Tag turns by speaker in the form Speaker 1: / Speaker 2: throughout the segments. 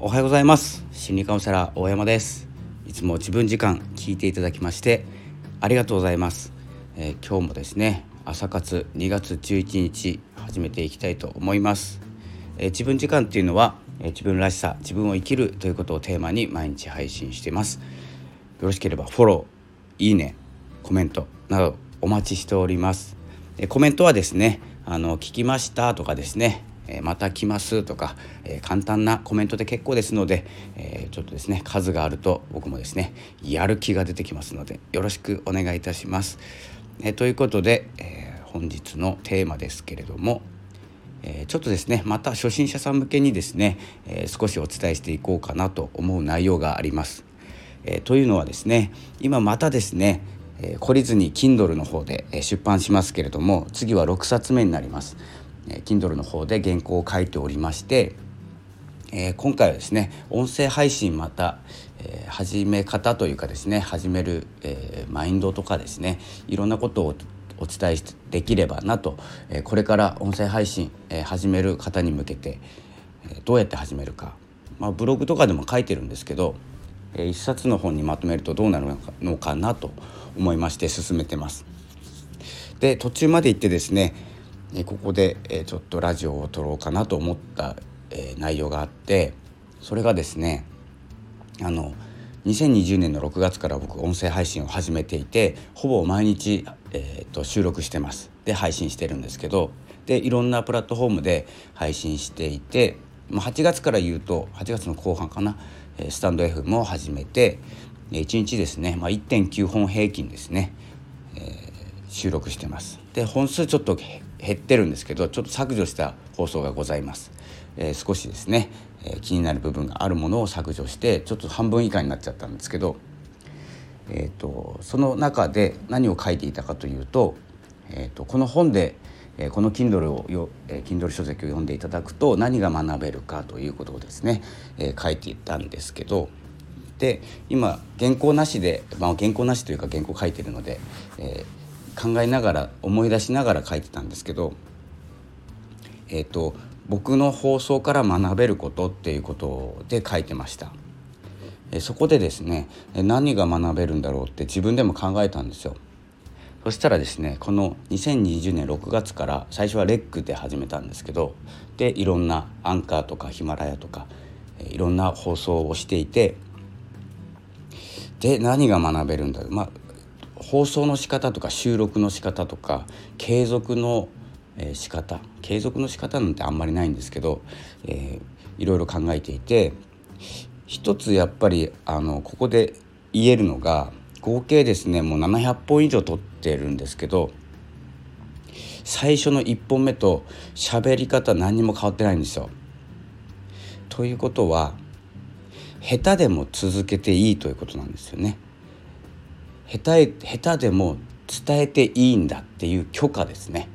Speaker 1: おはようございます。心理カウンセラー大山です。いつも自分時間聞いていただきましてありがとうございます、えー、今日もですね朝活2月11日始めていきたいと思います、えー、自分時間っていうのは、えー、自分らしさ自分を生きるということをテーマに毎日配信しています。よろしければフォローいいねコメントなどお待ちしております、コメントはですねあの聞きましたとかですねえまた来ますとか、え簡単なコメントで結構ですので、えちょっとですね数があると僕もですねやる気が出てきますのでよろしくお願いいたします。えということで、え本日のテーマですけれども、えちょっとですねまた初心者さん向けにですね、え少しお伝えしていこうかなと思う内容があります。えというのはですね今またですねえ懲りずに Kindle の方で出版しますけれども次は6冊目になります。Kindle の方で原稿を書いておりまして、えー、今回はですね音声配信また、えー、始め方というかですね始める、えー、マインドとかですねいろんなことをお伝えできればなと、えこれから音声配信、え始める方に向けて、えどうやって始めるか、まあ、ブログとかでも書いてるんですけど、え一冊の本にまとめるとどうなるのかなと思いまして進めてます。で途中まで行ってですねここで、ちょっとラジオを撮ろうかなと思った、内容があってそれがですねあの2020年の6月から僕音声配信を始めていてほぼ毎日、えーと、収録してます。で配信してるんですけどでいろんなプラットフォームで配信していて8月から言うと8月の後半かなスタンド F も始めて1日ですね、まあ、1.9本平均ですね、えー、収録してます。で本数ちょっと減ってるんですけどちょっと削除した放送がございます、えー、少しですね、えー、気になる部分があるものを削除してちょっと半分以下になっちゃったんですけど、えーと、その中で何を書いていたかというと,、えーと、この本でえこの Kindle をよ、え Kindle 書籍を読んでいただくと何が学べるかということをですね、え書いていたんですけどで今原稿なしで、まあ、原稿なしというか原稿書いてるので、え考えながら思い出しながら書いてたんですけどえっ、ー、と僕の放送から学べることっていうことで書いてました。えそこでですね何が学べるんだろうって自分でも考えたんですよ。そしたらですねこの2020年6月から最初はレックで始めたんですけどでいろんなアンカーとかヒマラヤとかいろんな放送をしていてで何が学べるんだろうまあ放送の仕方とか収録の仕方とか継続の仕方継続の仕方なんてあんまりないんですけど、えー、いろいろ考えていて一つやっぱりあのここで言えるのが合計ですねもう700本以上撮ってるんですけど最初の1本目と喋り方何にも変わってないんですよ。ということは下手でも続けていいということなんですよね。下手下手でも伝えていいんだっていう許可ですね。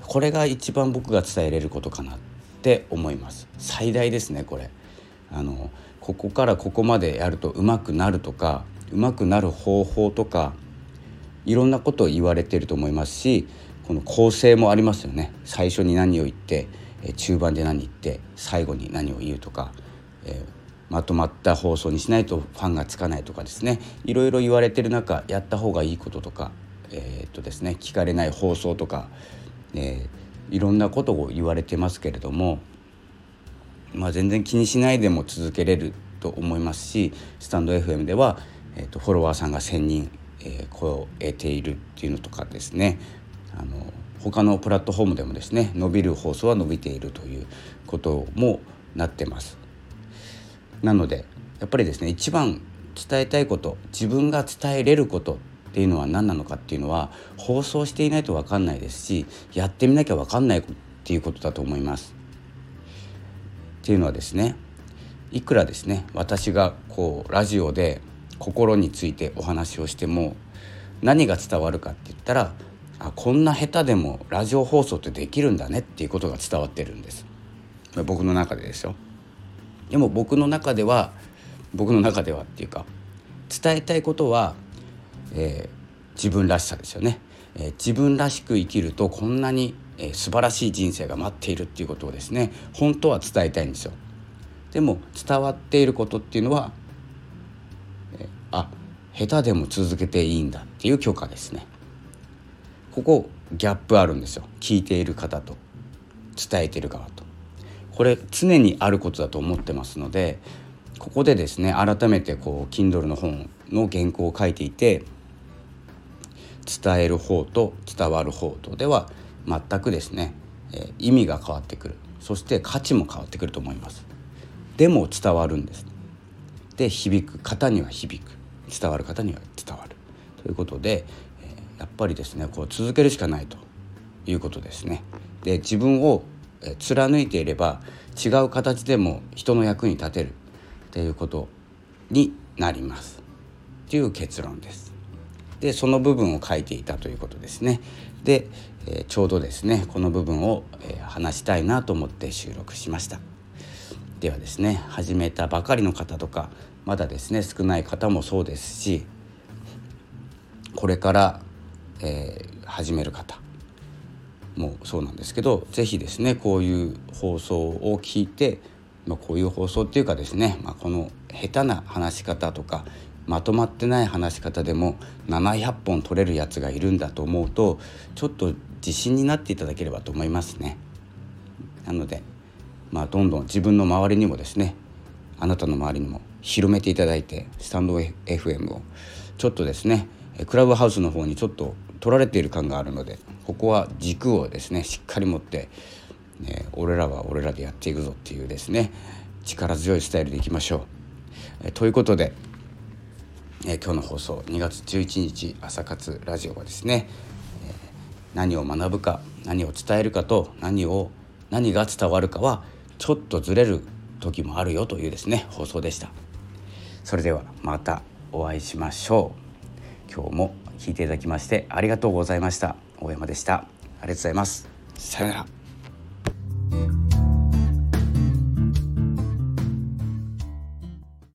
Speaker 1: これが一番僕が伝えれることかなって思います。最大ですねこれ。あのここからここまでやると上手くなるとか上手くなる方法とかいろんなことを言われてると思いますしこの構成もありますよね。最初に何を言って中盤で何言って最後に何を言うとか、えーまとまった放送にしないとファンがつかないとかですねいろいろ言われてる中やった方がいいこととか、えー、っとですね、聞かれない放送とか、えー、いろんなことを言われてますけれども、まあ、全然気にしないでも続けれると思いますしスタンド FM では、えー、っとフォロワーさんが1,000人、えー、を得ているっていうのとかですねあの他のプラットフォームでもですね伸びる放送は伸びているということもなってます。なのでやっぱりですね一番伝えたいこと自分が伝えれることっていうのは何なのかっていうのは放送していないと分かんないですしやってみなきゃ分かんないっていうことだと思います。っていうのはですねいくらですね私がこうラジオで心についてお話をしても何が伝わるかって言ったらあこんな下手でもラジオ放送ってできるんだねっていうことが伝わってるんです僕の中でですよ。でも僕の中では僕の中ではっていうか伝えたいことは、えー、自分らしさですよね、えー、自分らしく生きるとこんなに、えー、素晴らしい人生が待っているっていうことをですね本当は伝えたいんですよ。でも伝わっていることっていうのはえあ下手でも続けていいんだっていう許可ですね。ここギャップあるんですよ。聞いている方と伝えている側と。これ常にあることだと思ってますのでここでですね改めてこう Kindle の本の原稿を書いていて伝える方と伝わる方とでは全くですね、え意味が変わってくる。そして価値も変わってくると思います。でも伝わるんです。で響く方には響く。伝わる方には伝わる。ということで、えやっぱりですねこう続けるしかないということですね。で自分を貫いていれば違う形でも人の役に立てる。っていうことになります。という結論です。でその部分を書いていたということですね。で、え、ちょうどですねこの部分を、え、話したいなと思って収録しました。ではですね始めたばかりの方とかまだですね少ない方もそうですしこれから、えー、始める方もそうなんですけど是非ですねこういう放送を聞いて、まあ、こういう放送っていうかですね、まあ、この下手な話し方とかまとまってない話し方でも700本取れるやつがいるんだと思うとちょっと自信になっていただければと思いますね。なので、まあ、どんどん自分の周りにもですねあなたの周りにも広めていただいてスタンド FM をちょっとですねクラブハウスの方にちょっと取られている感があるのでここは軸をですねしっかり持って、ね、俺らは俺らでやっていくぞっていうですね力強いスタイルでいきましょう。えということでえ今日の放送2月11日朝活ラジオはですね、え何を学ぶか何を伝えるかと何を何が伝わるかはちょっとずれる時もあるよというですね放送でしたそれではまたお会いしましょう今日も聞いていただきましてありがとうございました。大山でした。ありがとうございます。さようなら。